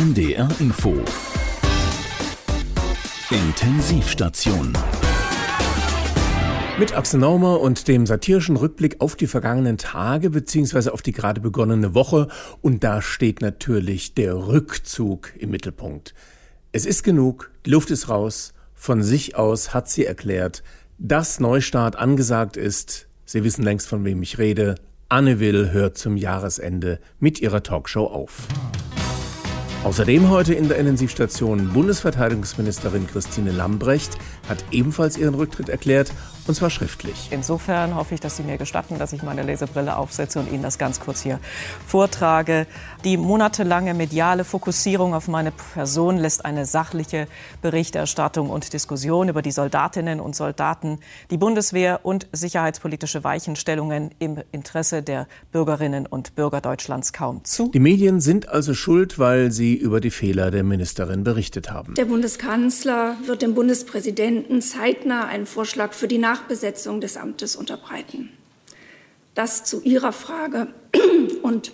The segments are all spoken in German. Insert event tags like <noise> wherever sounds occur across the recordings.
NDR Info Intensivstation mit Axel Naumer und dem satirischen Rückblick auf die vergangenen Tage beziehungsweise auf die gerade begonnene Woche. Und da steht natürlich der Rückzug im Mittelpunkt. Es ist genug, die Luft ist raus. Von sich aus hat sie erklärt, dass Neustart angesagt ist. Sie wissen längst, von wem ich rede. Anne Will hört zum Jahresende mit ihrer Talkshow auf. Außerdem heute in der Intensivstation Bundesverteidigungsministerin Christine Lambrecht hat ebenfalls ihren Rücktritt erklärt und zwar schriftlich. Insofern hoffe ich, dass Sie mir gestatten, dass ich meine Lesebrille aufsetze und Ihnen das ganz kurz hier vortrage. Die monatelange mediale Fokussierung auf meine Person lässt eine sachliche Berichterstattung und Diskussion über die Soldatinnen und Soldaten, die Bundeswehr und sicherheitspolitische Weichenstellungen im Interesse der Bürgerinnen und Bürger Deutschlands kaum zu. Die Medien sind also schuld, weil sie über die Fehler der Ministerin berichtet haben. Der Bundeskanzler wird dem Bundespräsidenten zeitnah einen Vorschlag für die Nach Nachbesetzung des Amtes unterbreiten. Das zu Ihrer Frage <clears throat> und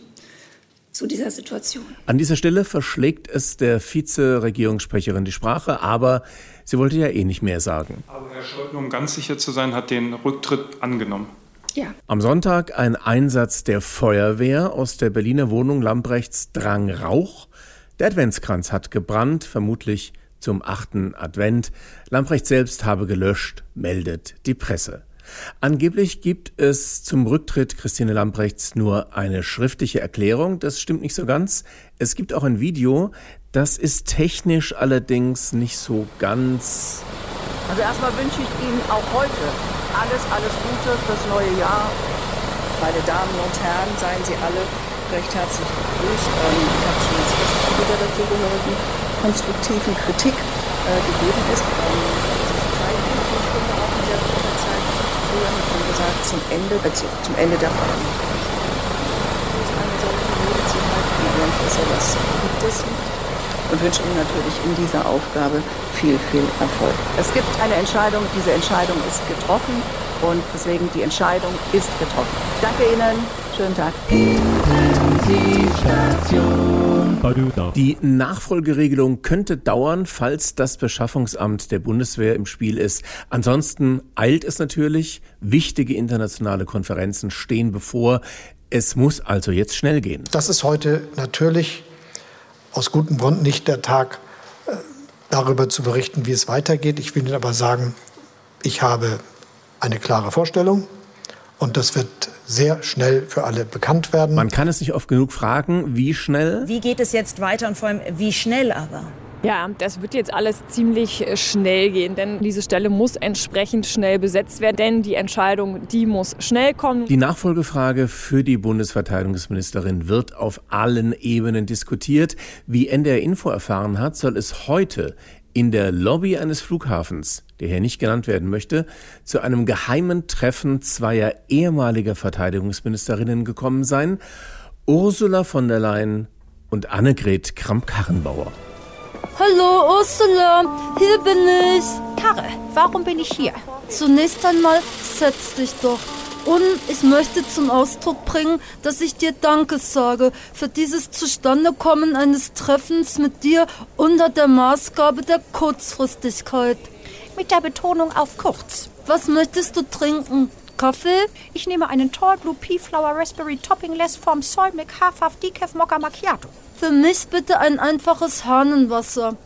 zu dieser Situation. An dieser Stelle verschlägt es der Vize-Regierungssprecherin die Sprache, aber sie wollte ja eh nicht mehr sagen. Aber Herr Scholten, um ganz sicher zu sein, hat den Rücktritt angenommen. Ja. Am Sonntag ein Einsatz der Feuerwehr aus der Berliner Wohnung Lambrechts drang Rauch. Der Adventskranz hat gebrannt, vermutlich zum achten Advent. Lamprecht selbst habe gelöscht, meldet die Presse. Angeblich gibt es zum Rücktritt Christine Lamprechts nur eine schriftliche Erklärung. Das stimmt nicht so ganz. Es gibt auch ein Video. Das ist technisch allerdings nicht so ganz. Also erstmal wünsche ich Ihnen auch heute alles, alles Gute fürs neue Jahr. Meine Damen und Herren, seien Sie alle recht herzlich begrüßt. Ähm, ich habe schon das erste Video dazugehörigen konstruktiven Kritik äh, gegeben ist. Ähm, gesagt, zum Ende, äh, zum Ende der zu aber das gibt es und wünsche Ihnen natürlich in dieser Aufgabe viel, viel Erfolg. Es gibt eine Entscheidung, diese Entscheidung ist getroffen und deswegen die Entscheidung ist getroffen. danke Ihnen, schönen Tag. Die Nachfolgeregelung könnte dauern, falls das Beschaffungsamt der Bundeswehr im Spiel ist. Ansonsten eilt es natürlich. Wichtige internationale Konferenzen stehen bevor. Es muss also jetzt schnell gehen. Das ist heute natürlich aus gutem Grund nicht der Tag, äh, darüber zu berichten, wie es weitergeht. Ich will Ihnen aber sagen, ich habe eine klare Vorstellung und das wird sehr schnell für alle bekannt werden. Man kann es nicht oft genug fragen, wie schnell? Wie geht es jetzt weiter und vor allem, wie schnell aber? Ja, das wird jetzt alles ziemlich äh, schnell gehen, denn diese Stelle muss entsprechend schnell besetzt werden, denn die Entscheidung, die muss schnell kommen. Die Nachfolgefrage für die Bundesverteidigungsministerin wird auf allen Ebenen diskutiert. Wie NDR Info erfahren hat, soll es heute in der Lobby eines Flughafens, der hier nicht genannt werden möchte, zu einem geheimen Treffen zweier ehemaliger Verteidigungsministerinnen gekommen sein, Ursula von der Leyen und Annegret Kramp-Karrenbauer. Hallo Ursula, hier bin ich. Karre, warum bin ich hier? Zunächst einmal setz dich doch. Und ich möchte zum Ausdruck bringen, dass ich dir Danke sage für dieses Zustandekommen eines Treffens mit dir unter der Maßgabe der Kurzfristigkeit. Mit der Betonung auf kurz. Was möchtest du trinken? Kaffee? Ich nehme einen Tall Blue Pea Flower Raspberry Toppingless vom Soy Half Decaf Mocha Macchiato. Für mich bitte ein einfaches Hahnenwasser.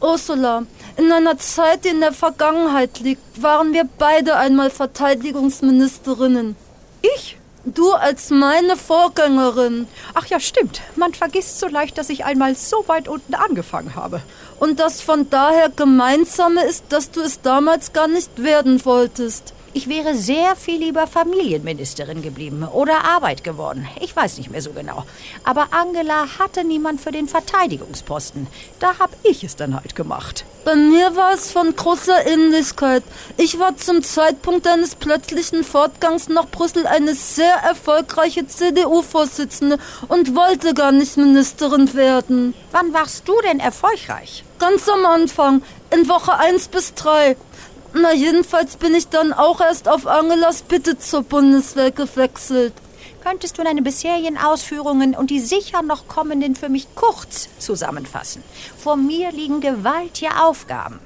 Ursula, in einer Zeit, die in der Vergangenheit liegt, waren wir beide einmal Verteidigungsministerinnen. Ich? Du als meine Vorgängerin. Ach ja, stimmt. Man vergisst so leicht, dass ich einmal so weit unten angefangen habe. Und das von daher Gemeinsame ist, dass du es damals gar nicht werden wolltest. Ich wäre sehr viel lieber Familienministerin geblieben oder Arbeit geworden. Ich weiß nicht mehr so genau. Aber Angela hatte niemand für den Verteidigungsposten. Da habe ich es dann halt gemacht. Bei mir war es von großer Ähnlichkeit. Ich war zum Zeitpunkt deines plötzlichen Fortgangs nach Brüssel eine sehr erfolgreiche CDU-Vorsitzende und wollte gar nicht Ministerin werden. Wann warst du denn erfolgreich? Ganz am Anfang, in Woche 1 bis 3. Na, jedenfalls bin ich dann auch erst auf Angelas Bitte zur Bundeswehr gewechselt. Könntest du deine bisherigen Ausführungen und die sicher noch kommenden für mich kurz zusammenfassen? Vor mir liegen gewaltige Aufgaben.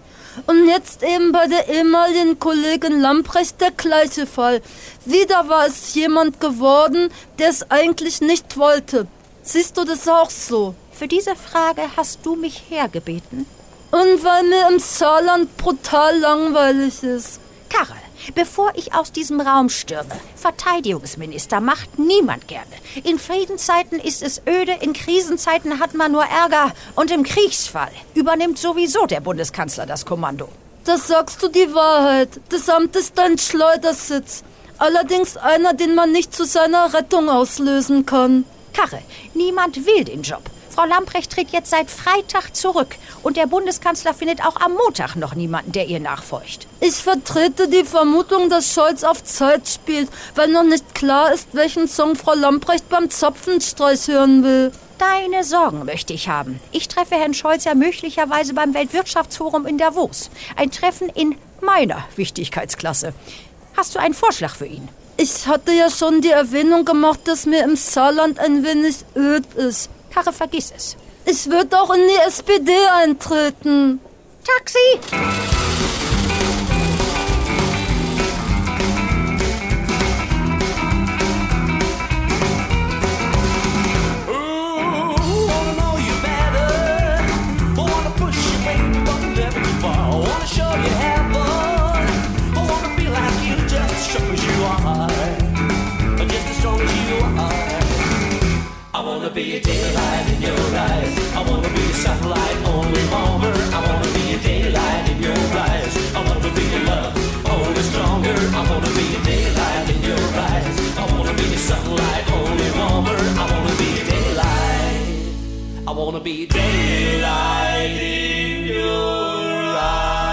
Und jetzt eben bei der ehemaligen Kollegin Lamprecht der gleiche Fall. Wieder war es jemand geworden, der es eigentlich nicht wollte. Siehst du das auch so? Für diese Frage hast du mich hergebeten. Und weil mir im Saarland brutal langweilig ist. Karre, bevor ich aus diesem Raum stürme, Verteidigungsminister macht niemand gerne. In Friedenszeiten ist es öde, in Krisenzeiten hat man nur Ärger und im Kriegsfall übernimmt sowieso der Bundeskanzler das Kommando. Das sagst du die Wahrheit. Das Amt ist ein Schleudersitz. Allerdings einer, den man nicht zu seiner Rettung auslösen kann. Karre, niemand will den Job. Frau Lamprecht tritt jetzt seit Freitag zurück und der Bundeskanzler findet auch am Montag noch niemanden, der ihr nachfolgt. Ich vertrete die Vermutung, dass Scholz auf Zeit spielt, weil noch nicht klar ist, welchen Song Frau Lamprecht beim Zapfenstreich hören will. Deine Sorgen möchte ich haben. Ich treffe Herrn Scholz ja möglicherweise beim Weltwirtschaftsforum in Davos. Ein Treffen in meiner Wichtigkeitsklasse. Hast du einen Vorschlag für ihn? Ich hatte ja schon die Erwähnung gemacht, dass mir im Saarland ein wenig öd ist. Karre, vergiss es. Ich würde auch in die SPD eintreten. Taxi! Be a daylight in your eyes. I wanna be a sunlight only warmer. I wanna be a daylight in your eyes. I wanna be a love only stronger. I wanna be a daylight in your eyes. I wanna be a sunlight only warmer. I wanna be a daylight. I wanna be a daylight in your eyes.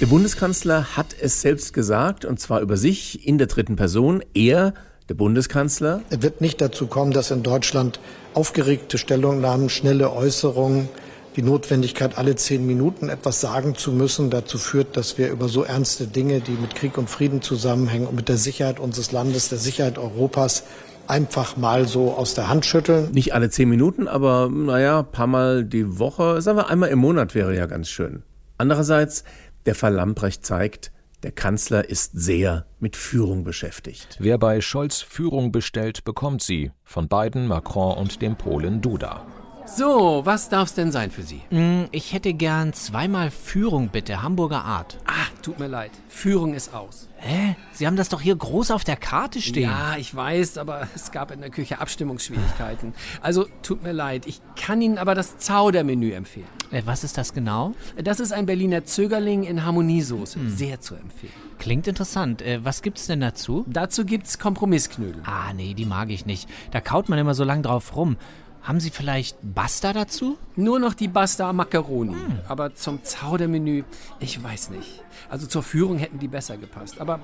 Der Bundeskanzler hat es selbst gesagt, und zwar über sich in der dritten Person. Er der Bundeskanzler? Es wird nicht dazu kommen, dass in Deutschland aufgeregte Stellungnahmen, schnelle Äußerungen, die Notwendigkeit, alle zehn Minuten etwas sagen zu müssen, dazu führt, dass wir über so ernste Dinge, die mit Krieg und Frieden zusammenhängen und mit der Sicherheit unseres Landes, der Sicherheit Europas, einfach mal so aus der Hand schütteln. Nicht alle zehn Minuten, aber naja, paar Mal die Woche, sagen wir einmal im Monat wäre ja ganz schön. Andererseits, der Fall Lamprecht zeigt, der Kanzler ist sehr mit Führung beschäftigt. Wer bei Scholz Führung bestellt, bekommt sie. Von Biden, Macron und dem Polen Duda. So, was darf's denn sein für Sie? Mm, ich hätte gern zweimal Führung, bitte. Hamburger Art. Ah, tut mir leid. Führung ist aus. Hä? Sie haben das doch hier groß auf der Karte stehen. Ja, ich weiß, aber es gab in der Küche Abstimmungsschwierigkeiten. Also, tut mir leid. Ich kann Ihnen aber das Zaudermenü empfehlen. Äh, was ist das genau? Das ist ein Berliner Zögerling in Harmoniesoße. Hm. Sehr zu empfehlen. Klingt interessant. Äh, was gibt's denn dazu? Dazu gibt's Kompromissknödel. Ah, nee, die mag ich nicht. Da kaut man immer so lang drauf rum. Haben Sie vielleicht Basta dazu? Nur noch die Basta Macaroni. Hm. Aber zum Zaudermenü, ich weiß nicht. Also zur Führung hätten die besser gepasst. Aber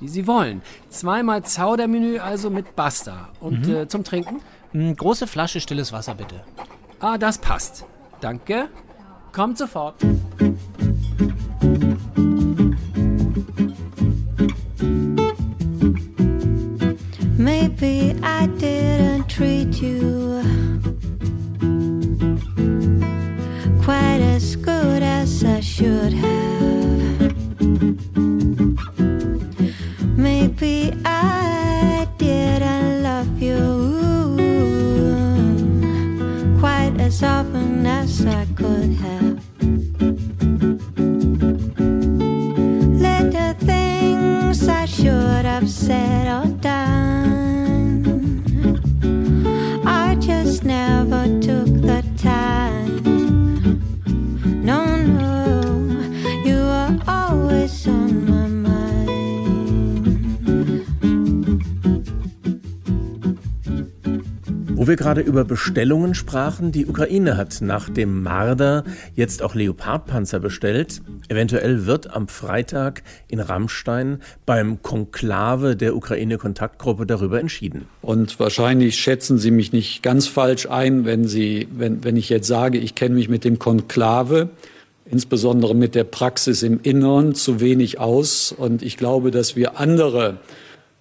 wie Sie wollen. Zweimal Zaudermenü also mit Basta. Und mhm. äh, zum Trinken? Hm, große Flasche stilles Wasser bitte. Ah, das passt. Danke. Kommt sofort. Maybe I didn't treat you gerade über Bestellungen sprachen, die Ukraine hat nach dem Marder jetzt auch Leopardpanzer bestellt. Eventuell wird am Freitag in Rammstein beim Konklave der Ukraine-Kontaktgruppe darüber entschieden. Und wahrscheinlich schätzen Sie mich nicht ganz falsch ein, wenn, Sie, wenn, wenn ich jetzt sage, ich kenne mich mit dem Konklave, insbesondere mit der Praxis im Innern, zu wenig aus. Und ich glaube, dass wir andere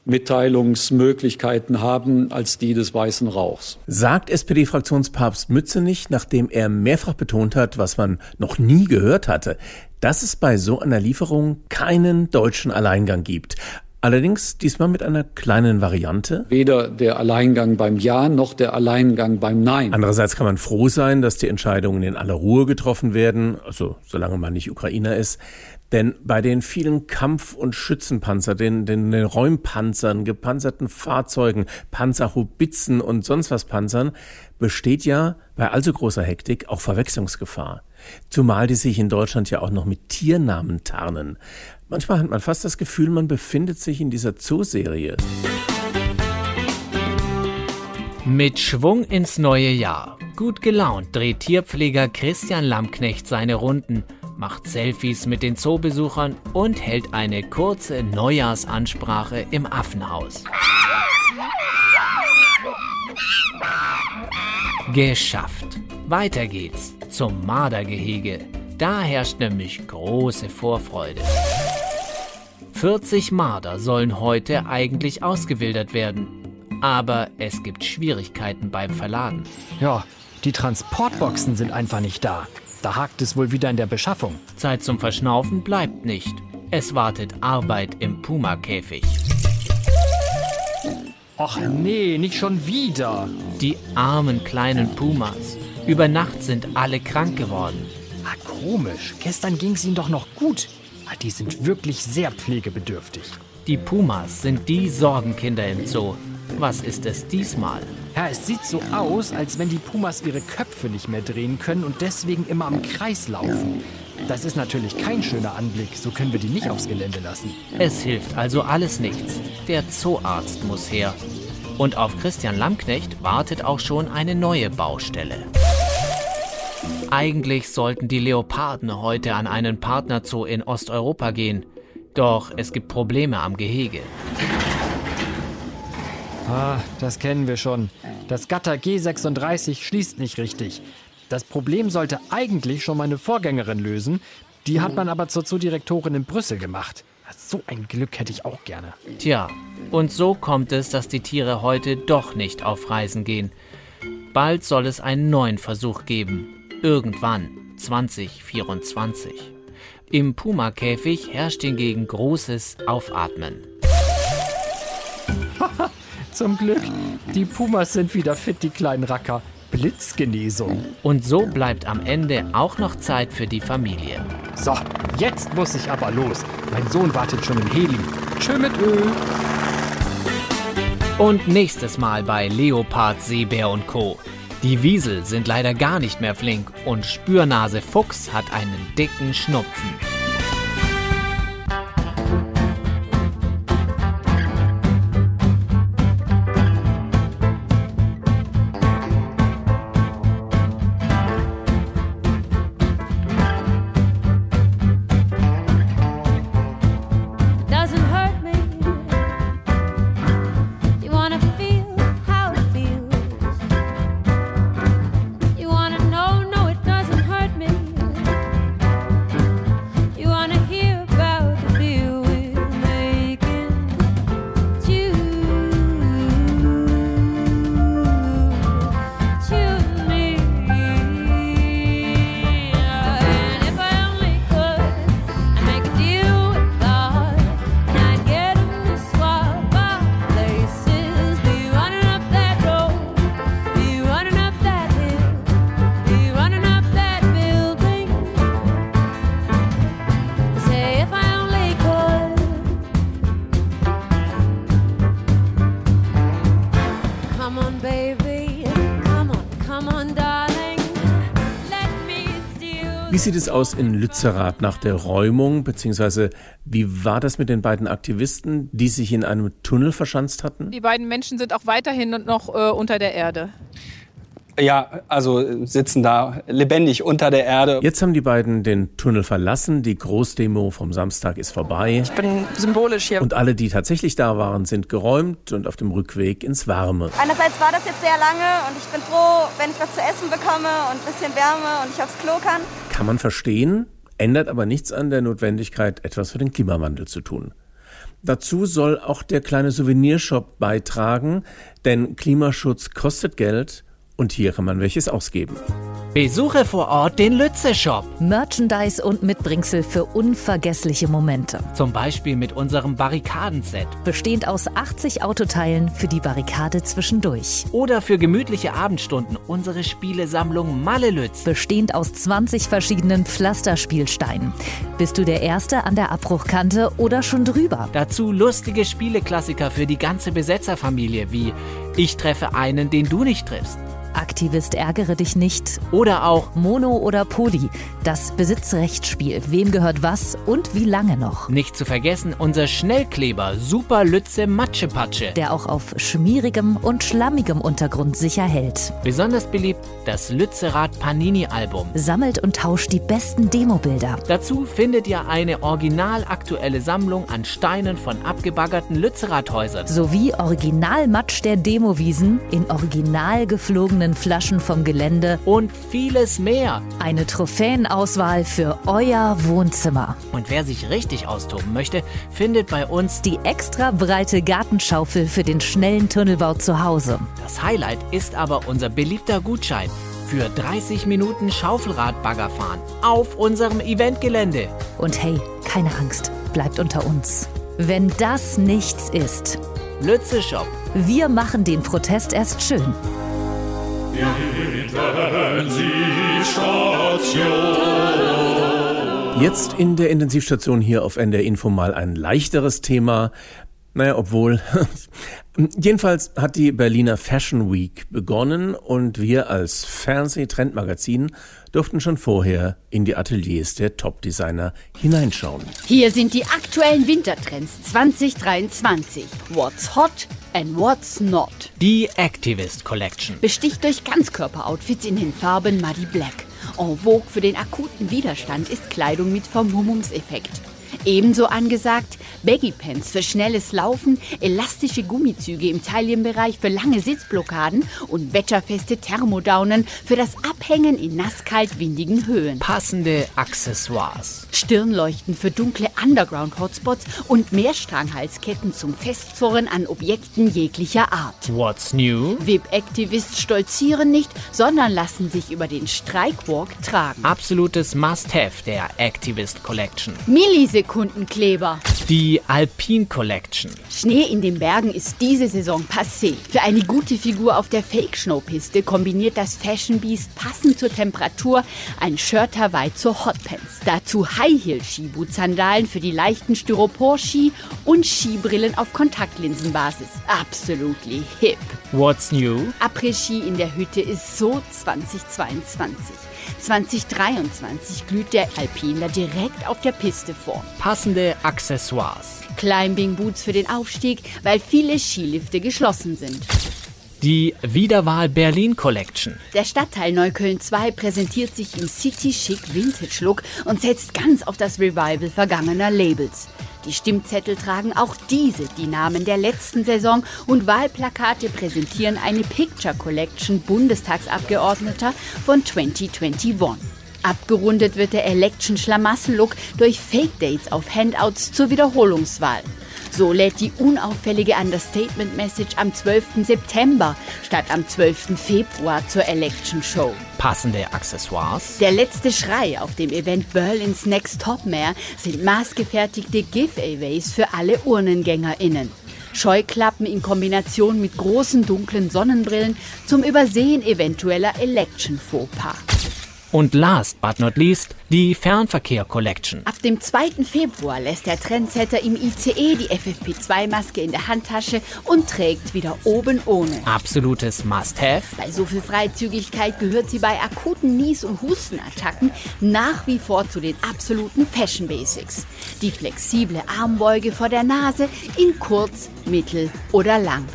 Mitteilungsmöglichkeiten haben als die des weißen Rauchs. Sagt SPD-Fraktionspapst Mützenich, nachdem er mehrfach betont hat, was man noch nie gehört hatte, dass es bei so einer Lieferung keinen deutschen Alleingang gibt. Allerdings diesmal mit einer kleinen Variante. Weder der Alleingang beim Ja noch der Alleingang beim Nein. Andererseits kann man froh sein, dass die Entscheidungen in aller Ruhe getroffen werden, also solange man nicht Ukrainer ist. Denn bei den vielen Kampf- und Schützenpanzer, den, den, den Räumpanzern, gepanzerten Fahrzeugen, Panzerhobitzen und sonst was Panzern, besteht ja bei allzu großer Hektik auch Verwechslungsgefahr. Zumal die sich in Deutschland ja auch noch mit Tiernamen tarnen. Manchmal hat man fast das Gefühl, man befindet sich in dieser Zooserie. Mit Schwung ins neue Jahr. Gut gelaunt dreht Tierpfleger Christian Lammknecht seine Runden, macht Selfies mit den Zoobesuchern und hält eine kurze Neujahrsansprache im Affenhaus. Geschafft. Weiter geht's zum Mardergehege. Da herrscht nämlich große Vorfreude. 40 Marder sollen heute eigentlich ausgewildert werden. Aber es gibt Schwierigkeiten beim Verladen. Ja, die Transportboxen sind einfach nicht da. Da hakt es wohl wieder in der Beschaffung. Zeit zum Verschnaufen bleibt nicht. Es wartet Arbeit im Puma-Käfig. Och nee, nicht schon wieder. Die armen kleinen Pumas. Über Nacht sind alle krank geworden. Ah, komisch. Gestern ging es ihnen doch noch gut. Ah, die sind wirklich sehr pflegebedürftig. Die Pumas sind die Sorgenkinder im Zoo. Was ist es diesmal? Ja, es sieht so aus, als wenn die Pumas ihre Köpfe nicht mehr drehen können und deswegen immer am Kreis laufen. Das ist natürlich kein schöner Anblick, so können wir die nicht aufs Gelände lassen. Es hilft also alles nichts. Der Zooarzt muss her. Und auf Christian Lammknecht wartet auch schon eine neue Baustelle. Eigentlich sollten die Leoparden heute an einen Partnerzoo in Osteuropa gehen. Doch es gibt Probleme am Gehege. Ah, das kennen wir schon. Das Gatter G36 schließt nicht richtig. Das Problem sollte eigentlich schon meine Vorgängerin lösen. Die hat man aber zur Zoodirektorin in Brüssel gemacht. So ein Glück hätte ich auch gerne. Tja, und so kommt es, dass die Tiere heute doch nicht auf Reisen gehen. Bald soll es einen neuen Versuch geben. Irgendwann, 2024. Im Puma-Käfig herrscht hingegen großes Aufatmen. <laughs> Zum Glück, die Pumas sind wieder fit, die kleinen Racker. Blitzgenesung. Und so bleibt am Ende auch noch Zeit für die Familie. So, jetzt muss ich aber los. Mein Sohn wartet schon im Heli. Tschö mit Öl. Und nächstes Mal bei Leopard, Seebär und Co. Die Wiesel sind leider gar nicht mehr flink und Spürnase Fuchs hat einen dicken Schnupfen. Sieht es aus in Lützerath nach der Räumung, beziehungsweise wie war das mit den beiden Aktivisten, die sich in einem Tunnel verschanzt hatten? Die beiden Menschen sind auch weiterhin noch äh, unter der Erde. Ja, also sitzen da lebendig unter der Erde. Jetzt haben die beiden den Tunnel verlassen, die Großdemo vom Samstag ist vorbei. Ich bin symbolisch hier. Und alle, die tatsächlich da waren, sind geräumt und auf dem Rückweg ins Warme. Einerseits war das jetzt sehr lange und ich bin froh, wenn ich was zu essen bekomme und ein bisschen Wärme und ich aufs Klo kann. Kann man verstehen, ändert aber nichts an der Notwendigkeit, etwas für den Klimawandel zu tun. Dazu soll auch der kleine Souvenirshop beitragen, denn Klimaschutz kostet Geld und hier kann man welches ausgeben. Besuche vor Ort den Lütze Shop. Merchandise und Mitbringsel für unvergessliche Momente. Zum Beispiel mit unserem Barrikadenset. Bestehend aus 80 Autoteilen für die Barrikade zwischendurch. Oder für gemütliche Abendstunden unsere Spielesammlung Malelütz. Bestehend aus 20 verschiedenen Pflasterspielsteinen. Bist du der Erste an der Abbruchkante oder schon drüber? Dazu lustige Spieleklassiker für die ganze Besetzerfamilie wie Ich treffe einen, den du nicht triffst. Aktivist ärgere dich nicht. Oder auch Mono oder Poly. Das Besitzrechtsspiel. Wem gehört was und wie lange noch? Nicht zu vergessen unser Schnellkleber Super Lütze Matschepatsche. Der auch auf schmierigem und schlammigem Untergrund sicher hält. Besonders beliebt das Lützerath Panini Album. Sammelt und tauscht die besten Demobilder. Dazu findet ihr eine original aktuelle Sammlung an Steinen von abgebaggerten Lützerathäusern. Sowie Originalmatsch der Demowiesen in original geflogenen Flaschen vom Gelände und vieles mehr. Eine Trophäenauswahl für euer Wohnzimmer. Und wer sich richtig austoben möchte, findet bei uns die extra breite Gartenschaufel für den schnellen Tunnelbau zu Hause. Das Highlight ist aber unser beliebter Gutschein für 30 Minuten Schaufelradbagger fahren auf unserem Eventgelände. Und hey, keine Angst, bleibt unter uns. Wenn das nichts ist, Lütze Shop. Wir machen den Protest erst schön. Jetzt in der Intensivstation hier auf NDR Info mal ein leichteres Thema. Naja, obwohl. <laughs> Jedenfalls hat die Berliner Fashion Week begonnen und wir als Fernseh-Trendmagazin durften schon vorher in die Ateliers der Top-Designer hineinschauen. Hier sind die aktuellen Wintertrends 2023. What's hot and what's not. Die Activist Collection. Besticht durch Ganzkörper-Outfits in den Farben Muddy Black. En vogue für den akuten Widerstand ist Kleidung mit Vermummungseffekt. Ebenso angesagt Baggy Pants für schnelles Laufen, elastische Gummizüge im Taillenbereich für lange Sitzblockaden und wetterfeste Thermodaunen für das Abhängen in nasskalt windigen Höhen. Passende Accessoires. Stirnleuchten für dunkle Underground-Hotspots und Mehrstranghalsketten zum Festzurren an Objekten jeglicher Art. What's new? VIP-Activists stolzieren nicht, sondern lassen sich über den Streikwalk tragen. Absolutes Must-Have der Activist Collection. Millisekundenkleber. Die Alpine Collection. Schnee in den Bergen ist diese Saison passé. Für eine gute Figur auf der Fake-Snow-Piste kombiniert das Fashion Beast passend zur Temperatur ein Shirt Hawaii zur Hotpants. Dazu High-Heel-Skiboot-Sandalen für die leichten Styropor-Ski und Skibrillen auf Kontaktlinsenbasis. Absolutely hip. What's new? Après-Ski in der Hütte ist so 2022. 2023 glüht der Alpiner direkt auf der Piste vor. Passende Accessoires. Climbing Boots für den Aufstieg, weil viele Skilifte geschlossen sind. Die Wiederwahl Berlin Collection. Der Stadtteil Neukölln 2 präsentiert sich im City-Schick Vintage-Look und setzt ganz auf das Revival vergangener Labels. Die Stimmzettel tragen auch diese die Namen der letzten Saison und Wahlplakate präsentieren eine Picture Collection Bundestagsabgeordneter von 2021. Abgerundet wird der Election Schlamassel-Look durch Fake Dates auf Handouts zur Wiederholungswahl. So lädt die unauffällige Understatement-Message am 12. September statt am 12. Februar zur Election Show. Passende Accessoires. Der letzte Schrei auf dem Event Berlin's Next Top Mare sind maßgefertigte Giveaways für alle UrnengängerInnen. Scheuklappen in Kombination mit großen dunklen Sonnenbrillen zum Übersehen eventueller Election-Fauxpas. Und last but not least die Fernverkehr Collection. Ab dem 2. Februar lässt der Trendsetter im ICE die FFP2-Maske in der Handtasche und trägt wieder oben ohne. Absolutes Must-Have. Bei so viel Freizügigkeit gehört sie bei akuten Nies- und Hustenattacken nach wie vor zu den absoluten Fashion Basics. Die flexible Armbeuge vor der Nase in kurz, mittel oder lang.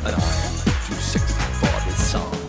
Imagine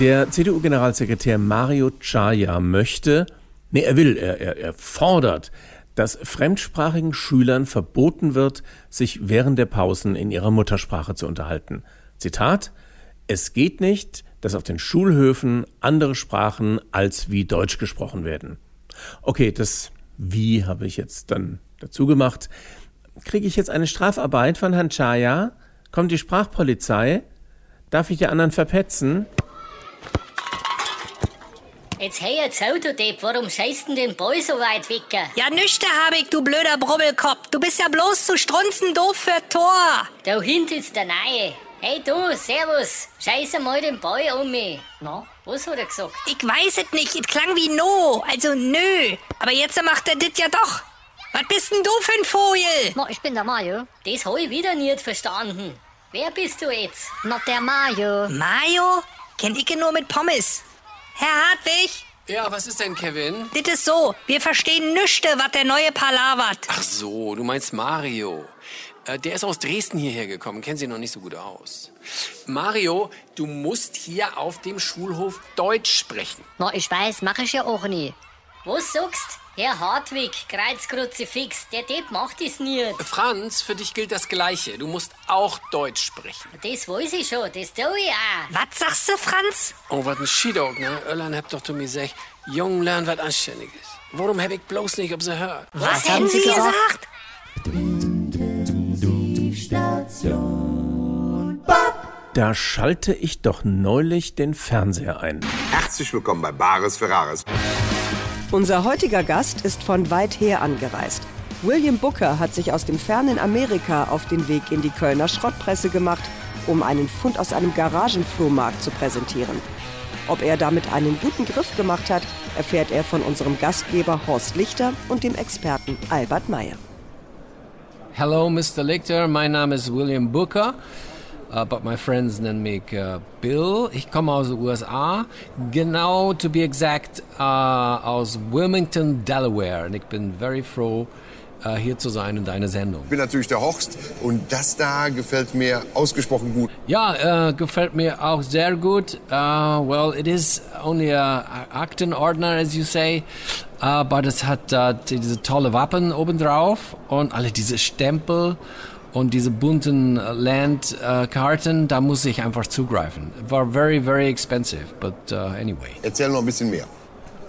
Der CDU-Generalsekretär Mario Chaya möchte, nee, er will, er, er, er fordert, dass fremdsprachigen Schülern verboten wird, sich während der Pausen in ihrer Muttersprache zu unterhalten. Zitat: Es geht nicht, dass auf den Schulhöfen andere Sprachen als wie Deutsch gesprochen werden. Okay, das Wie habe ich jetzt dann dazu gemacht. Kriege ich jetzt eine Strafarbeit von Herrn Chaya? Kommt die Sprachpolizei? Darf ich die anderen verpetzen? Jetzt hey, jetzt hau du Depp, warum scheißt denn den Boy so weit weg? Ja, nüchte hab ich, du blöder Brubbelkopf. Du bist ja bloß zu strunzen doof für Tor. Da hinten ist der Neue. Hey du, servus, scheiße mal den Boy um mich. Na, was hat er gesagt? Ich weiß es nicht, es klang wie no, also nö. Aber jetzt macht er dit ja doch. Was bist denn du für ein Vogel? Na, ich bin der Mario. Das hab ich wieder nicht verstanden. Wer bist du jetzt? Na, der Mario. Mario? Kenn ich ihn nur mit Pommes. Herr Hartwig, Ja, was ist denn, Kevin? dit ist so, wir verstehen nüchte, was der neue palavert. Ach so, du meinst Mario. Äh, Der ist aus Dresden hierher gekommen, kennen Sie noch nicht so gut aus. Mario, du musst hier auf dem Schulhof Deutsch sprechen. Na, ich weiß, mach ich ja auch nie. Was sagst? Herr Hartwig, Kreuzkruzifix, der Depp macht das nicht. Franz, für dich gilt das Gleiche. Du musst auch Deutsch sprechen. Das weiß ich schon, das tue ich auch. Was sagst du, Franz? Oh, wat ein Schiedog, ne? Irland habt doch du mir gesagt, jung lernen was Anständiges. Warum hab ich bloß nicht, ob sie hört? Was, haben Sie gesagt? Da schalte ich doch neulich den Fernseher ein. Herzlich willkommen bei Bares Ferraris. Unser heutiger Gast ist von weit her angereist. William Booker hat sich aus dem fernen Amerika auf den Weg in die Kölner Schrottpresse gemacht, um einen Fund aus einem Garagenflohmarkt zu präsentieren. Ob er damit einen guten Griff gemacht hat, erfährt er von unserem Gastgeber Horst Lichter und dem Experten Albert Meyer. Hello, Mr. Lichter. Mein Name ist William Booker. Uh, but my friends nennen mich uh, Bill. Ich komme aus den USA. Genau, to be exact, uh, aus Wilmington, Delaware. Und ich bin very froh, uh, hier zu sein in deiner Sendung. Ich bin natürlich der Horst und das da gefällt mir ausgesprochen gut. Ja, äh, gefällt mir auch sehr gut. Uh, well, it is only a Aktenordner, as you say. Uh, but es hat uh, diese tolle Wappen obendrauf und alle diese Stempel und diese bunten äh, Landkarten, da muss ich einfach zugreifen. War very, very expensive, but uh, anyway. Erzähl noch ein bisschen mehr.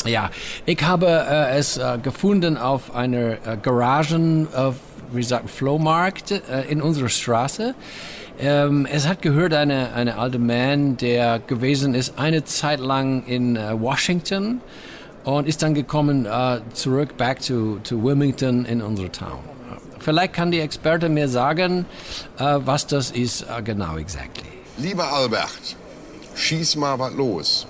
Ja, ich habe äh, es äh, gefunden auf einer äh, Garagen, äh, wie gesagt, Flohmarkt äh, in unserer Straße. Ähm, es hat gehört eine eine alte Mann, der gewesen ist eine Zeit lang in äh, Washington und ist dann gekommen äh, zurück back to to Wilmington in unsere Town. Vielleicht kann die Experte mir sagen, äh, was das ist äh, genau exactly. Lieber Albert, schieß mal was los.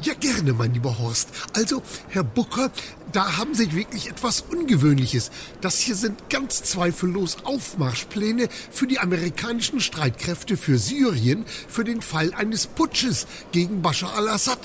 Ja, gerne, mein lieber Horst. Also, Herr Booker, da haben Sie wirklich etwas Ungewöhnliches. Das hier sind ganz zweifellos Aufmarschpläne für die amerikanischen Streitkräfte für Syrien für den Fall eines Putsches gegen Bashar al-Assad.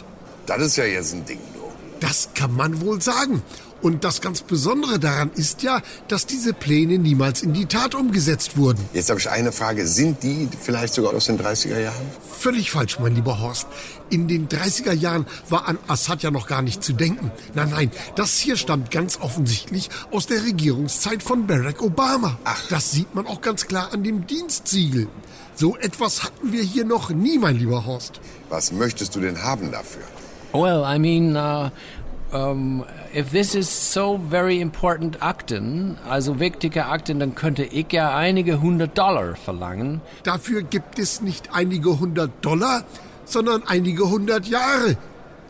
Das ist ja jetzt ein Ding, du. Das kann man wohl sagen. Und das ganz Besondere daran ist ja, dass diese Pläne niemals in die Tat umgesetzt wurden. Jetzt habe ich eine Frage. Sind die vielleicht sogar aus den 30er Jahren? Völlig falsch, mein lieber Horst. In den 30er Jahren war an Assad ja noch gar nicht zu denken. Nein, nein, das hier stammt ganz offensichtlich aus der Regierungszeit von Barack Obama. Ach. Das sieht man auch ganz klar an dem Dienstsiegel. So etwas hatten wir hier noch nie, mein lieber Horst. Was möchtest du denn haben dafür? Well, I mean, uh, um, if this is so very important Akten, also wichtige Akten, dann könnte ich ja einige hundert Dollar verlangen. Dafür gibt es nicht einige hundert Dollar, sondern einige hundert Jahre.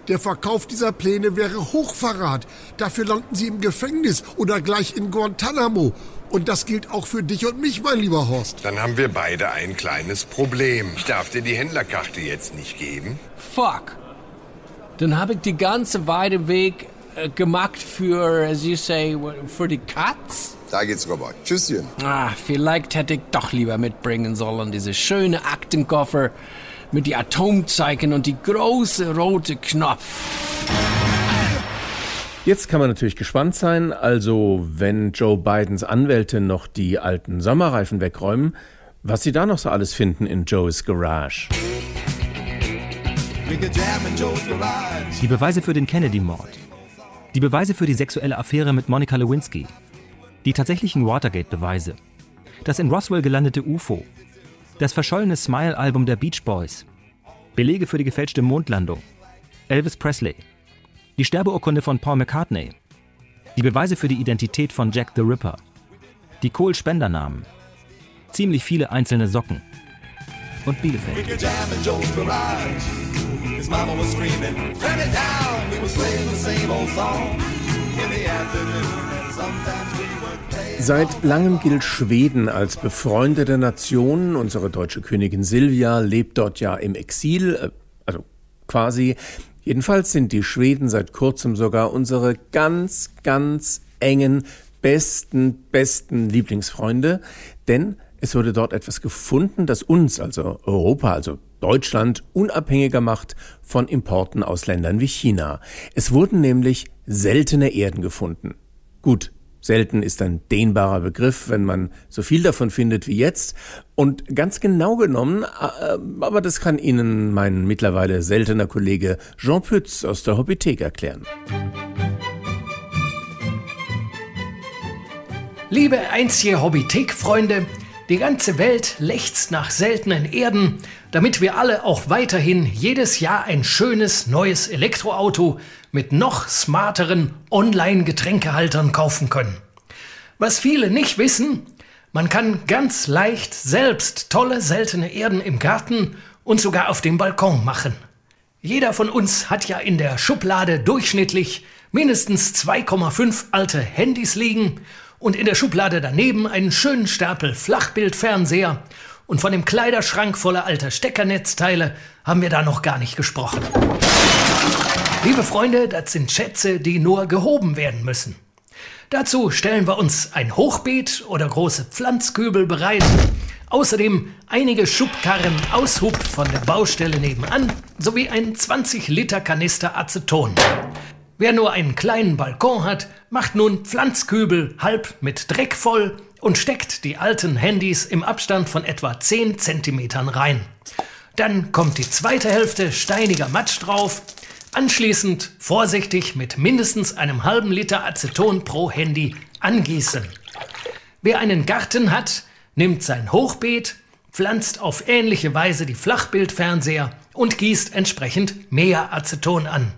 Der Verkauf dieser Pläne wäre Hochverrat. Dafür landen sie im Gefängnis oder gleich in Guantanamo. Und das gilt auch für dich und mich, mein lieber Horst. Dann haben wir beide ein kleines Problem. Ich darf dir die Händlerkarte jetzt nicht geben. Fuck. Dann habe ich die ganze weite Weg äh, gemacht für, as you say, für die Katz. Da geht's vorbei. Tschüsschen. Ah, vielleicht hätte ich doch lieber mitbringen sollen, diese schöne Aktenkoffer mit die Atomzeichen und die große rote Knopf. Jetzt kann man natürlich gespannt sein, also wenn Joe Bidens Anwälte noch die alten Sommerreifen wegräumen, was sie da noch so alles finden in Joes Garage. Die Beweise für den Kennedy-Mord. Die Beweise für die sexuelle Affäre mit Monica Lewinsky. Die tatsächlichen Watergate-Beweise. Das in Roswell gelandete UFO. Das verschollene Smile-Album der Beach Boys. Belege für die gefälschte Mondlandung. Elvis Presley. Die Sterbeurkunde von Paul McCartney. Die Beweise für die Identität von Jack the Ripper. Die Kohl-Spendernamen. Ziemlich viele einzelne Socken. Und Bielefeld. His mama was screaming, turn it down. We was playing the same old song in the afternoon. Seit langem gilt Schweden als befreundete Nation. Unsere deutsche Königin Silvia lebt dort ja im Exil, äh, also quasi. Jedenfalls sind die Schweden seit kurzem sogar unsere ganz, ganz engen, besten, besten Lieblingsfreunde. Denn es wurde dort etwas gefunden, das uns, also Europa, also Deutschland, unabhängiger macht von Importen aus Ländern wie China. Es wurden nämlich seltene Erden gefunden. Gut, selten ist ein dehnbarer Begriff, wenn man so viel davon findet wie jetzt. Und ganz genau genommen, äh, aber das kann Ihnen mein mittlerweile seltener Kollege Jean Pütz aus der Hobbythek erklären. Liebe einzige Hobbythek-Freunde, die ganze Welt lechzt nach seltenen Erden, damit wir alle auch weiterhin jedes Jahr ein schönes neues Elektroauto mit noch smarteren Online-Getränkehaltern kaufen können. Was viele nicht wissen, man kann ganz leicht selbst tolle seltene Erden im Garten und sogar auf dem Balkon machen. Jeder von uns hat ja in der Schublade durchschnittlich mindestens 2,5 alte Handys liegen und in der Schublade daneben einen schönen Stapel Flachbildfernseher und von dem Kleiderschrank voller alter Steckernetzteile haben wir da noch gar nicht gesprochen. Liebe Freunde, das sind Schätze, die nur gehoben werden müssen. Dazu stellen wir uns ein Hochbeet oder große Pflanzkübel bereit. Außerdem einige Schubkarren Aushub von der Baustelle nebenan sowie ein 20 Liter Kanister Aceton. Wer nur einen kleinen Balkon hat, macht nun Pflanzkübel halb mit Dreck voll und steckt die alten Handys im Abstand von etwa 10 Zentimetern rein. Dann kommt die zweite Hälfte steiniger Matsch drauf. Anschließend vorsichtig mit mindestens einem halben Liter Aceton pro Handy angießen. Wer einen Garten hat, nimmt sein Hochbeet, pflanzt auf ähnliche Weise die Flachbildfernseher und gießt entsprechend mehr Aceton an.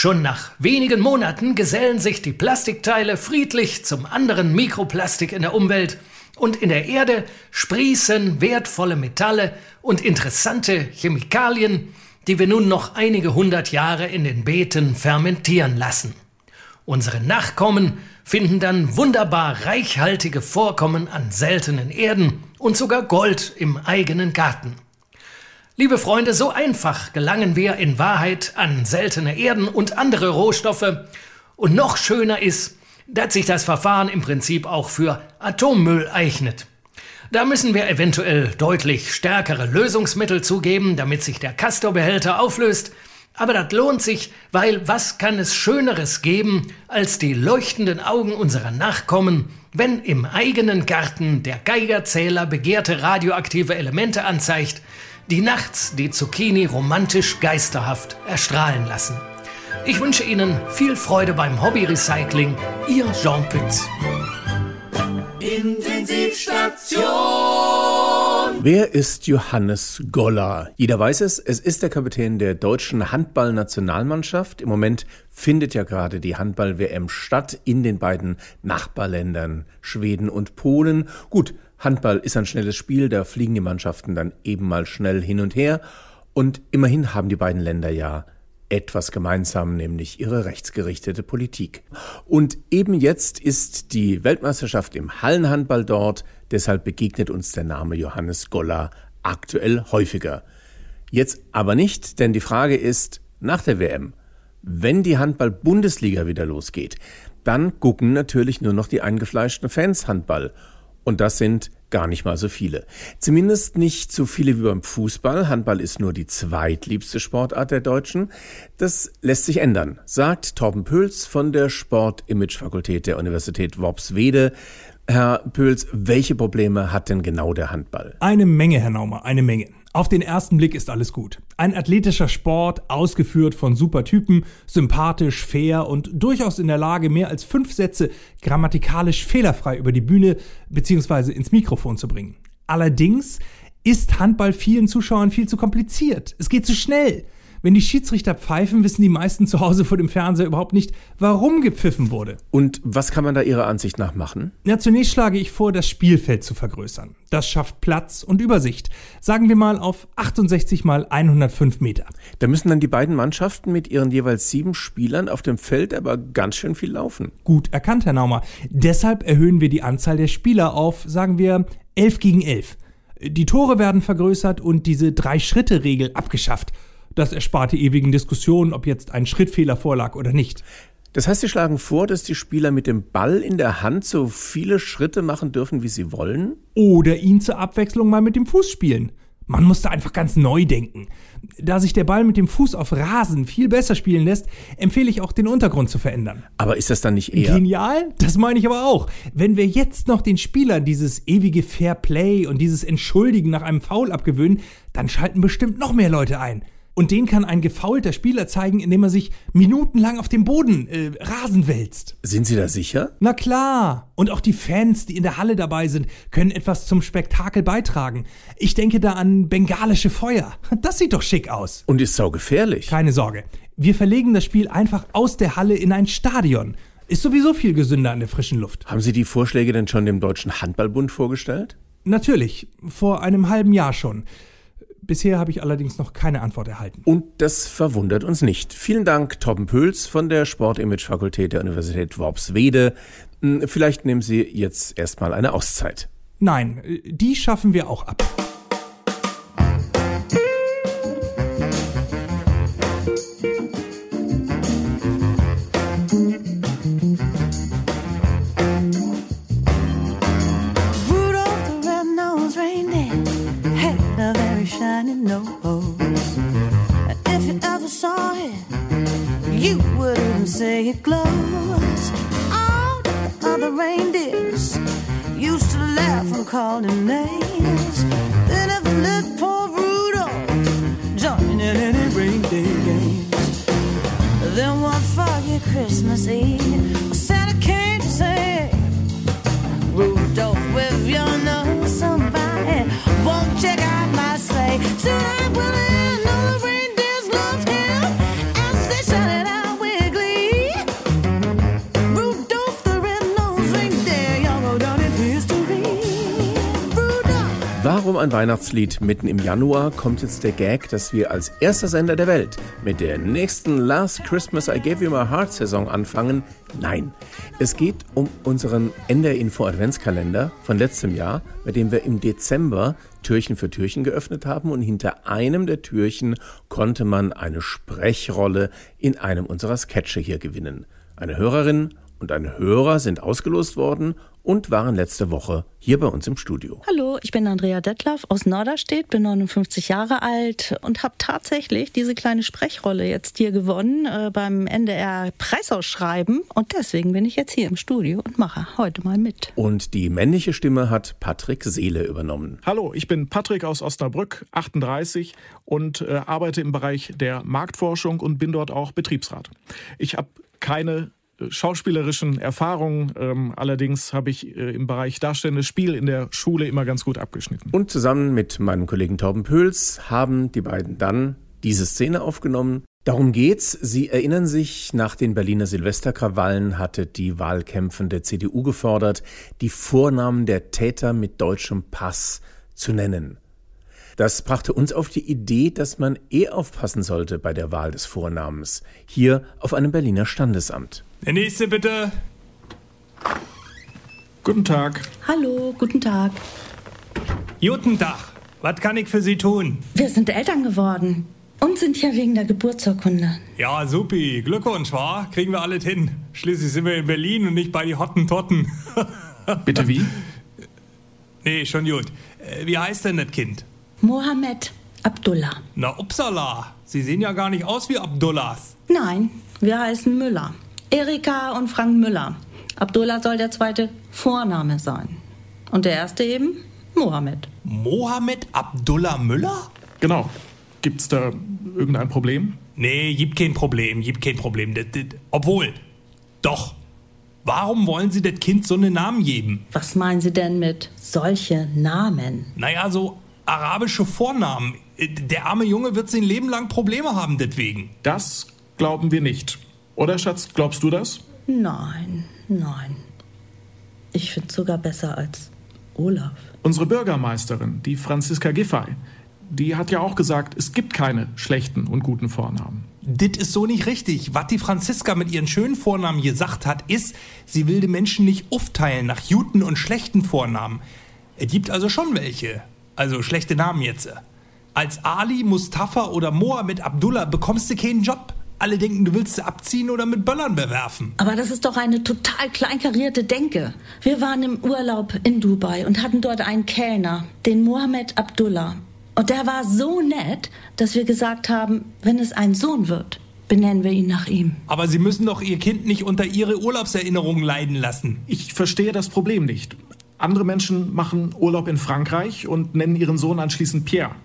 Schon nach wenigen Monaten gesellen sich die Plastikteile friedlich zum anderen Mikroplastik in der Umwelt und in der Erde sprießen wertvolle Metalle und interessante Chemikalien, die wir nun noch einige hundert Jahre in den Beeten fermentieren lassen. Unsere Nachkommen finden dann wunderbar reichhaltige Vorkommen an seltenen Erden und sogar Gold im eigenen Garten. Liebe Freunde, so einfach gelangen wir in Wahrheit an seltene Erden und andere Rohstoffe. Und noch schöner ist, dass sich das Verfahren im Prinzip auch für Atommüll eignet. Da müssen wir eventuell deutlich stärkere Lösungsmittel zugeben, damit sich der Castor-Behälter auflöst. Aber das lohnt sich, weil was kann es Schöneres geben als die leuchtenden Augen unserer Nachkommen, wenn im eigenen Garten der Geigerzähler begehrte radioaktive Elemente anzeigt, die nachts die Zucchini romantisch geisterhaft erstrahlen lassen. Ich wünsche Ihnen viel Freude beim Hobby-Recycling. Ihr Jean Pütz. Intensivstation. Wer ist Johannes Goller? Jeder weiß es, es ist der Kapitän der deutschen Handballnationalmannschaft. Im Moment findet ja gerade die Handball-WM statt in den beiden Nachbarländern Schweden und Polen. Gut, Handball ist ein schnelles Spiel, da fliegen die Mannschaften dann eben mal schnell hin und her. Und immerhin haben die beiden Länder ja etwas gemeinsam, nämlich ihre rechtsgerichtete Politik. Und eben jetzt ist die Weltmeisterschaft im Hallenhandball dort, deshalb begegnet uns der Name Johannes Goller aktuell häufiger. Jetzt aber nicht, denn die Frage ist, nach der WM, wenn die Handball-Bundesliga wieder losgeht, dann gucken natürlich nur noch die eingefleischten Fans Handball. Und das sind gar nicht mal so viele. Zumindest nicht so viele wie beim Fußball. Handball ist nur die zweitliebste Sportart der Deutschen. Das lässt sich ändern, sagt Torben Pöls von der Sport-Image-Fakultät der Universität Worpswede. Herr Pöls, welche Probleme hat denn genau der Handball? Eine Menge, Herr Naumer, eine Menge. Auf den ersten Blick ist alles gut. Ein athletischer Sport, ausgeführt von super Typen, sympathisch, fair und durchaus in der Lage, mehr als fünf Sätze grammatikalisch fehlerfrei über die Bühne bzw. ins Mikrofon zu bringen. Allerdings ist Handball vielen Zuschauern viel zu kompliziert. Es geht zu schnell. Wenn die Schiedsrichter pfeifen, wissen die meisten zu Hause vor dem Fernseher überhaupt nicht, warum gepfiffen wurde. Und was kann man da Ihrer Ansicht nach machen? Na, zunächst schlage ich vor, das Spielfeld zu vergrößern. Das schafft Platz und Übersicht. Sagen wir mal auf 68 mal 105 Meter. Da müssen dann die beiden Mannschaften mit ihren jeweils sieben Spielern auf dem Feld aber ganz schön viel laufen. Gut erkannt, Herr Naumer. Deshalb erhöhen wir die Anzahl der Spieler auf, sagen wir, 11 gegen 11. Die Tore werden vergrößert und diese Drei-Schritte-Regel abgeschafft. Das erspart die ewigen Diskussionen, ob jetzt ein Schrittfehler vorlag oder nicht. Das heißt, Sie schlagen vor, dass die Spieler mit dem Ball in der Hand so viele Schritte machen dürfen, wie sie wollen? Oder ihn zur Abwechslung mal mit dem Fuß spielen. Man muss da einfach ganz neu denken. Da sich der Ball mit dem Fuß auf Rasen viel besser spielen lässt, empfehle ich auch, den Untergrund zu verändern. Aber ist das dann nicht eher. Genial? Das meine ich aber auch. Wenn wir jetzt noch den Spielern dieses ewige Fair Play und dieses Entschuldigen nach einem Foul abgewöhnen, dann schalten bestimmt noch mehr Leute ein. Und den kann ein gefaulter Spieler zeigen, indem er sich minutenlang auf dem Boden äh, Rasen wälzt. Sind Sie da sicher? Na klar. Und auch die Fans, die in der Halle dabei sind, können etwas zum Spektakel beitragen. Ich denke da an bengalische Feuer. Das sieht doch schick aus. Und ist sau gefährlich. Keine Sorge. Wir verlegen das Spiel einfach aus der Halle in ein Stadion. Ist sowieso viel gesünder an der frischen Luft. Haben Sie die Vorschläge denn schon dem Deutschen Handballbund vorgestellt? Natürlich. Vor einem halben Jahr schon. Bisher habe ich allerdings noch keine Antwort erhalten. Und das verwundert uns nicht. Vielen Dank, Torben Pöls von der Sportimage-Fakultät der Universität Worpswede. Hm, Vielleicht nehmen Sie jetzt erstmal eine Auszeit. Nein, die schaffen wir auch ab. If you ever saw it, you wouldn't say it glows. All the other reindeers used to laugh and call him names. They never let poor Rudolph join in any reindeer games. Then one foggy Christmas Eve, Tonight we'll Ein Weihnachtslied mitten im Januar kommt jetzt der Gag, dass wir als erster Sender der Welt mit der nächsten Last Christmas I Gave You My Heart Saison anfangen? Nein, es geht um unseren NDR Info Adventskalender von letztem Jahr, bei dem wir im Dezember Türchen für Türchen geöffnet haben und hinter einem der Türchen konnte man eine Sprechrolle in einem unserer Sketche hier gewinnen. Eine Hörerin und ein Hörer sind ausgelost worden und waren letzte Woche hier bei uns im Studio. Hallo, ich bin Andrea Dettlaff aus Norderstedt, bin 59 Jahre alt und habe tatsächlich diese kleine Sprechrolle jetzt hier gewonnen äh, beim NDR Preisausschreiben und deswegen bin ich jetzt hier im Studio und mache heute mal mit. Und die männliche Stimme hat Patrick Seele übernommen. Hallo, ich bin Patrick aus Osnabrück, 38 und äh, arbeite im Bereich der Marktforschung und bin dort auch Betriebsrat. Ich habe keine schauspielerischen Erfahrungen, ähm, allerdings habe ich äh, im Bereich darstellendes Spiel in der Schule immer ganz gut abgeschnitten. Und zusammen mit meinem Kollegen Torben Pöls haben die beiden dann diese Szene aufgenommen. Darum geht's. Sie erinnern sich, nach den Berliner Silvesterkrawallen hatte die Wahlkämpfen CDU gefordert, die Vornamen der Täter mit deutschem Pass zu nennen. Das brachte uns auf die Idee, dass man eh aufpassen sollte bei der Wahl des Vornamens. Hier auf einem Berliner Standesamt. Der nächste bitte. Guten Tag. Hallo, guten Tag. Guten Tag. Was kann ich für Sie tun? Wir sind Eltern geworden und sind hier wegen der Geburtsurkunde. Ja, supi. Glückwunsch, wa? Kriegen wir alles hin. Schließlich sind wir in Berlin und nicht bei die Hottentotten. <laughs> Bitte wie? Nee, schon gut. Äh, Wie heißt denn das Kind? Mohammed Abdullah. Na, upsala. Sie sehen ja gar nicht aus wie Abdullahs. Nein, wir heißen Müller. Erika und Frank Müller. Abdullah soll der zweite Vorname sein. Und der erste eben Mohammed. Mohammed Abdullah Müller? Genau. Gibt's da irgendein Problem? Nee, gibt kein Problem, gibt kein Problem. Das, das, obwohl, doch. Warum wollen Sie das Kind so einen Namen geben? Was meinen Sie denn mit solche Namen? Naja, so arabische Vornamen. Äh, Der arme Junge wird sein Leben lang Probleme haben deswegen. Das glauben wir nicht. Oder, Schatz, glaubst du das? Nein, nein. Ich finde sogar besser als Olaf. Unsere Bürgermeisterin, die Franziska Giffey, die hat ja auch gesagt, es gibt keine schlechten und guten Vornamen. Das ist so nicht richtig. Was die Franziska mit ihren schönen Vornamen gesagt hat, ist, sie will die Menschen nicht aufteilen nach guten und schlechten Vornamen. Es gibt also schon welche. Also schlechte Namen jetzt. Als Ali, Mustafa oder Mohammed Abdullah bekommst du keinen Job. Alle denken, du willst sie abziehen oder mit Böllern bewerfen. Aber das ist doch eine total kleinkarierte Denke. Wir waren im Urlaub in Dubai und hatten dort einen Kellner, den Mohammed Abdullah. Und der war so nett, dass wir gesagt haben, wenn es ein Sohn wird, benennen wir ihn nach ihm. Aber sie müssen doch ihr Kind nicht unter ihre Urlaubserinnerungen leiden lassen. Ich verstehe das Problem nicht. Andere Menschen machen Urlaub in Frankreich und nennen ihren Sohn anschließend Pierre.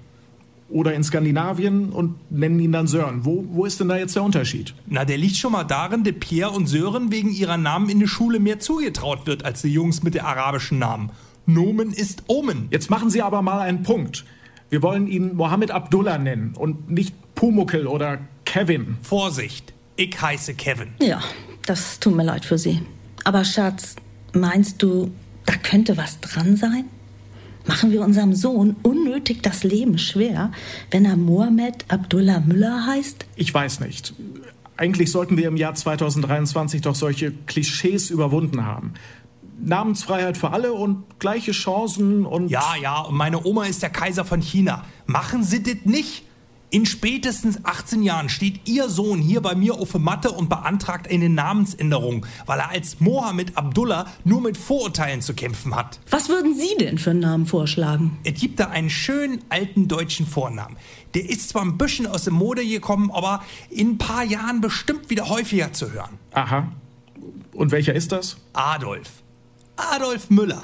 Oder in Skandinavien und nennen ihn dann Sören. Wo, wo ist denn da jetzt der Unterschied? Na, der liegt schon mal darin, dass Pierre und Sören wegen ihrer Namen in der Schule mehr zugetraut wird als die Jungs mit der arabischen Namen. Nomen ist Omen. Jetzt machen Sie aber mal einen Punkt. Wir wollen ihn Mohammed Abdullah nennen und nicht Pumuckel oder Kevin. Vorsicht, ich heiße Kevin. Ja, das tut mir leid für Sie. Aber Schatz, meinst du, da könnte was dran sein? Machen wir unserem Sohn unnötig das Leben schwer, wenn er Mohammed Abdullah Müller heißt? Ich weiß nicht. Eigentlich sollten wir im Jahr 2023 doch solche Klischees überwunden haben. Namensfreiheit für alle und gleiche Chancen und. Ja, ja, und meine Oma ist der Kaiser von China. Machen Sie das nicht. In spätestens 18 Jahren steht Ihr Sohn hier bei mir auf der Matte und beantragt eine Namensänderung, weil er als Mohammed Abdullah nur mit Vorurteilen zu kämpfen hat. Was würden Sie denn für einen Namen vorschlagen? Es gibt da einen schönen alten deutschen Vornamen. Der ist zwar ein bisschen aus der Mode gekommen, aber in ein paar Jahren bestimmt wieder häufiger zu hören. Aha. Und welcher ist das? Adolf. Adolf Müller.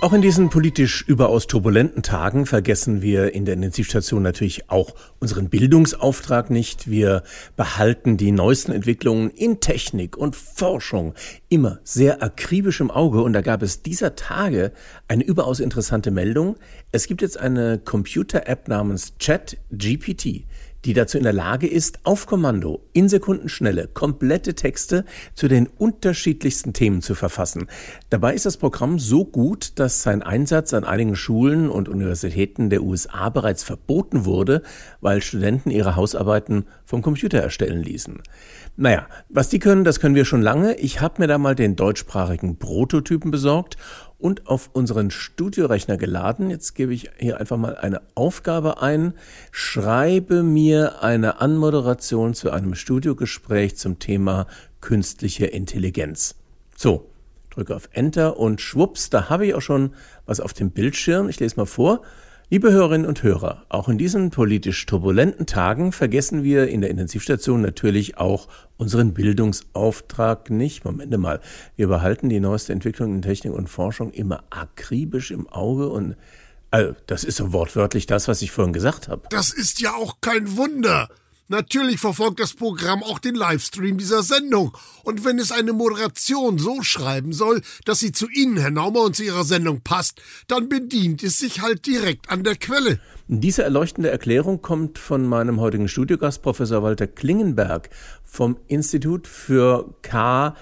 Auch in diesen politisch überaus turbulenten Tagen vergessen wir in der Intensivstation natürlich auch unseren Bildungsauftrag nicht. Wir behalten die neuesten Entwicklungen in Technik und Forschung immer sehr akribisch im Auge und da gab es dieser Tage eine überaus interessante Meldung. Es gibt jetzt eine Computer-App namens ChatGPT die dazu in der Lage ist, auf Kommando in Sekundenschnelle komplette Texte zu den unterschiedlichsten Themen zu verfassen. Dabei ist das Programm so gut, dass sein Einsatz an einigen Schulen und Universitäten der USA bereits verboten wurde, weil Studenten ihre Hausarbeiten vom Computer erstellen ließen. Naja, was die können, das können wir schon lange. Ich habe mir da mal den deutschsprachigen Prototypen besorgt und auf unseren Studiorechner geladen. Jetzt gebe ich hier einfach mal eine Aufgabe ein. Schreibe mir eine Anmoderation zu einem Studiogespräch zum Thema künstliche Intelligenz. So, drücke auf Enter und schwupps, da habe ich auch schon was auf dem Bildschirm. Ich lese mal vor. Liebe Hörerinnen und Hörer, auch in diesen politisch turbulenten Tagen vergessen wir in der Intensivstation natürlich auch unseren Bildungsauftrag nicht. Moment mal, wir behalten die neueste Entwicklung in Technik und Forschung immer akribisch im Auge und also, das ist so wortwörtlich das, was ich vorhin gesagt habe. Das ist ja auch kein Wunder. Natürlich verfolgt das Programm auch den Livestream dieser Sendung. Und wenn es eine Moderation so schreiben soll, dass sie zu Ihnen, Herr Naumer, und zu Ihrer Sendung passt, dann bedient es sich halt direkt an der Quelle. Diese erleuchtende Erklärung kommt von meinem heutigen Studiogast, Professor Walter Klingenberg vom Institut für KIND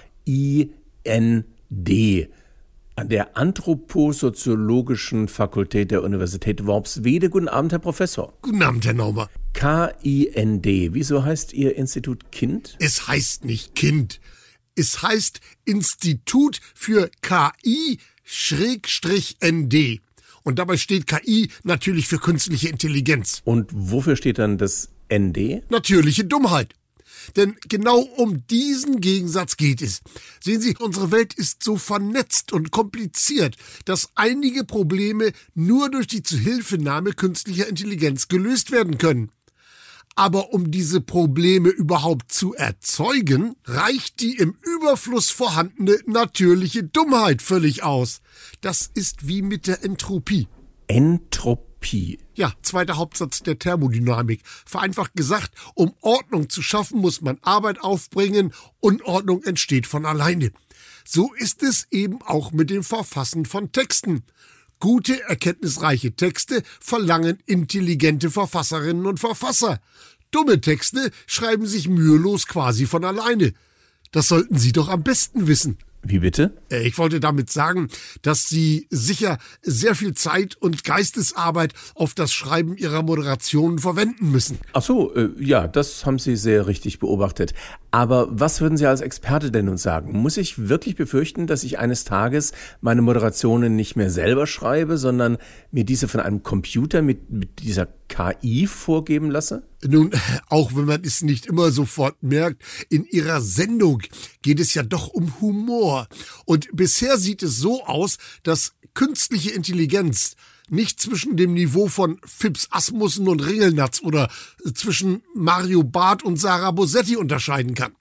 an der Anthroposoziologischen Fakultät der Universität Worpswede. Guten Abend, Herr Professor. Guten Abend, Herr Naumer. K-I-N-D. Wieso heißt Ihr Institut Kind? Es heißt nicht Kind. Es heißt Institut für KI-ND. Und dabei steht KI natürlich für künstliche Intelligenz. Und wofür steht dann das ND? Natürliche Dummheit. Denn genau um diesen Gegensatz geht es. Sehen Sie, unsere Welt ist so vernetzt und kompliziert, dass einige Probleme nur durch die Zuhilfenahme künstlicher Intelligenz gelöst werden können. Aber um diese Probleme überhaupt zu erzeugen, reicht die im Überfluss vorhandene natürliche Dummheit völlig aus. Das ist wie mit der Entropie. Entropie. Ja, zweiter Hauptsatz der Thermodynamik. Vereinfacht gesagt, um Ordnung zu schaffen, muss man Arbeit aufbringen. Unordnung entsteht von alleine. So ist es eben auch mit dem Verfassen von Texten. Gute, erkenntnisreiche Texte verlangen intelligente Verfasserinnen und Verfasser. Dumme Texte schreiben sich mühelos quasi von alleine. Das sollten Sie doch am besten wissen. Wie bitte? Äh, Ich wollte damit sagen, dass Sie sicher sehr viel Zeit und Geistesarbeit auf das Schreiben Ihrer Moderationen verwenden müssen. Ach so, äh, ja, das haben Sie sehr richtig beobachtet. Aber was würden Sie als Experte denn uns sagen? Muss ich wirklich befürchten, dass ich eines Tages meine Moderationen nicht mehr selber schreibe, sondern mir diese von einem Computer mit, mit dieser KI vorgeben lasse? Nun, auch wenn man es nicht immer sofort merkt, in Ihrer Sendung geht es ja doch um Humor. Und bisher sieht es so aus, dass künstliche Intelligenz nicht zwischen dem Niveau von Fips Asmussen und Ringelnatz oder zwischen Mario Barth und Sarah Bosetti unterscheiden kann.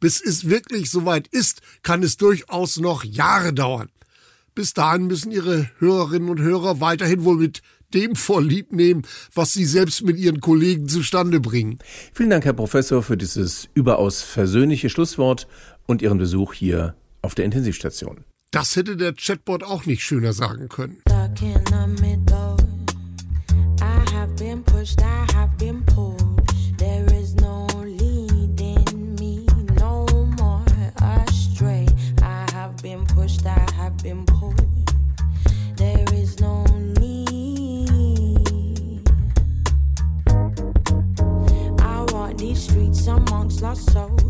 Bis es wirklich soweit ist, kann es durchaus noch Jahre dauern. Bis dahin müssen Ihre Hörerinnen und Hörer weiterhin wohl mit dem vorlieb nehmen, was Sie selbst mit Ihren Kollegen zustande bringen. Vielen Dank, Herr Professor, für dieses überaus versöhnliche Schlusswort und Ihren Besuch hier auf der Intensivstation. Das hätte der Chatbot auch nicht schöner sagen können. Stuck in the middle. I have been pushed, I have been pulled. There is no leading me no more astray. I have been pushed, I have been pulled. There is no need. I walk these streets amongst lost souls.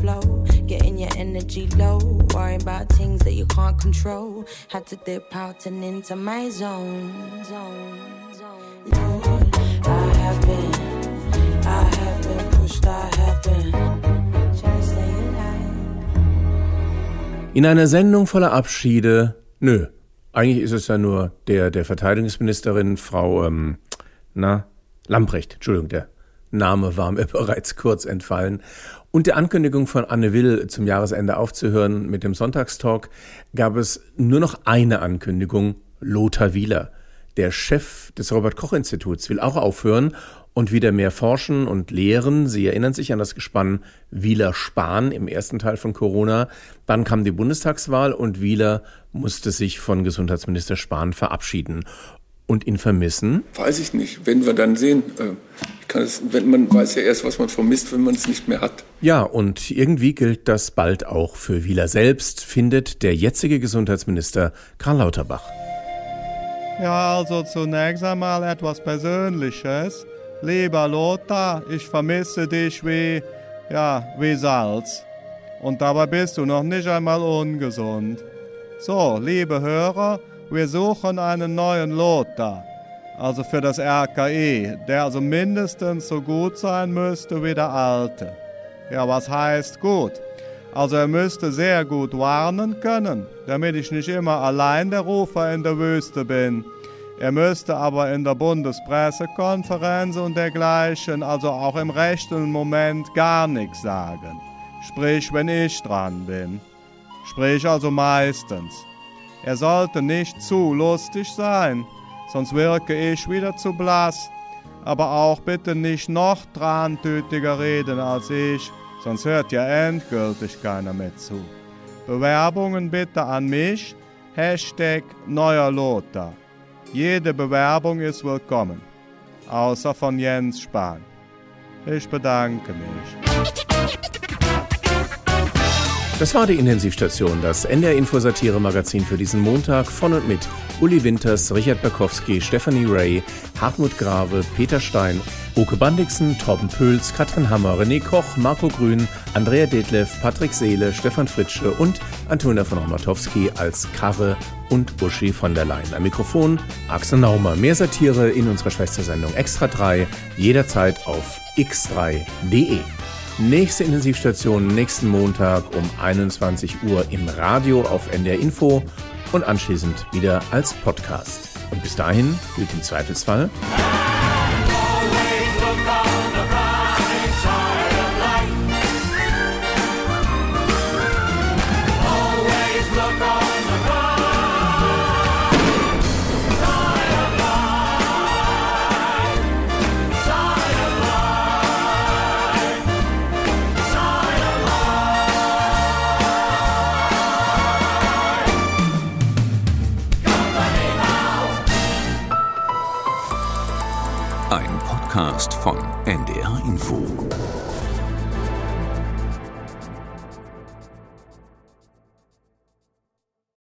Flow. Getting your energy low. Worrying about things that you can't control. Had to dip out and into my zone. Lord, I have been, I have been pushed, I have been. In einer Sendung voller Abschiede, nö, eigentlich ist es ja nur der der Verteidigungsministerin, Frau, ähm, na, Lamprecht, Entschuldigung, der Name war mir <laughs> bereits kurz entfallen. Und der Ankündigung von Anne Will, zum Jahresende aufzuhören mit dem Sonntagstalk, gab es nur noch eine Ankündigung, Lothar Wieler. Der Chef des Robert-Koch-Instituts will auch aufhören und wieder mehr forschen und lehren. Sie erinnern sich an das Gespann Wieler-Spahn im ersten Teil von Corona. Dann kam die Bundestagswahl und Wieler musste sich von Gesundheitsminister Spahn verabschieden und ihn vermissen. Weiß ich nicht. Wenn wir dann sehen, äh, ich kann es, wenn man weiß ja erst, was man vermisst, wenn man es nicht mehr hat. Ja, und irgendwie gilt das bald auch für Wieler selbst, findet der jetzige Gesundheitsminister Karl Lauterbach. Ja, also zunächst einmal etwas Persönliches. Lieber Lothar, ich vermisse dich wie, ja, wie Salz. Und dabei bist du noch nicht einmal ungesund. So, liebe Hörer, wir suchen einen neuen Lothar. also für das RKI, der also mindestens so gut sein müsste wie der alte. Ja, was heißt gut? Also er müsste sehr gut warnen können, damit ich nicht immer allein der Rufer in der Wüste bin. Er müsste aber in der Bundespressekonferenz und dergleichen, also auch im rechten Moment gar nichts sagen. Sprich, wenn ich dran bin. Sprich also meistens. Er sollte nicht zu lustig sein, sonst wirke ich wieder zu blass. Aber auch bitte nicht noch trantütiger reden als ich, sonst hört ja endgültig keiner mehr zu. Bewerbungen bitte an mich, Hashtag Neuer Lothar. Jede Bewerbung ist willkommen, außer von Jens Spahn. Ich bedanke mich. Das war die Intensivstation, das NDR Info Satire Magazin für diesen Montag von und mit Uli Winters, Richard Berkowski, Stephanie Ray, Hartmut Grave, Peter Stein, Oke Bandixen, Torben Pöls, Katrin Hammer, René Koch, Marco Grün, Andrea Detlev, Patrick Seele, Stefan Fritsche und Antonia von Ormatowski als Karre und Uschi von der Leyen. Am Mikrofon Axel Naumer. Mehr Satire in unserer Schwestersendung Extra 3, jederzeit auf x3.de. Nächste Intensivstation nächsten Montag um 21 Uhr im Radio auf NDR Info und anschließend wieder als Podcast. Und bis dahin gilt im Zweifelsfall. Info.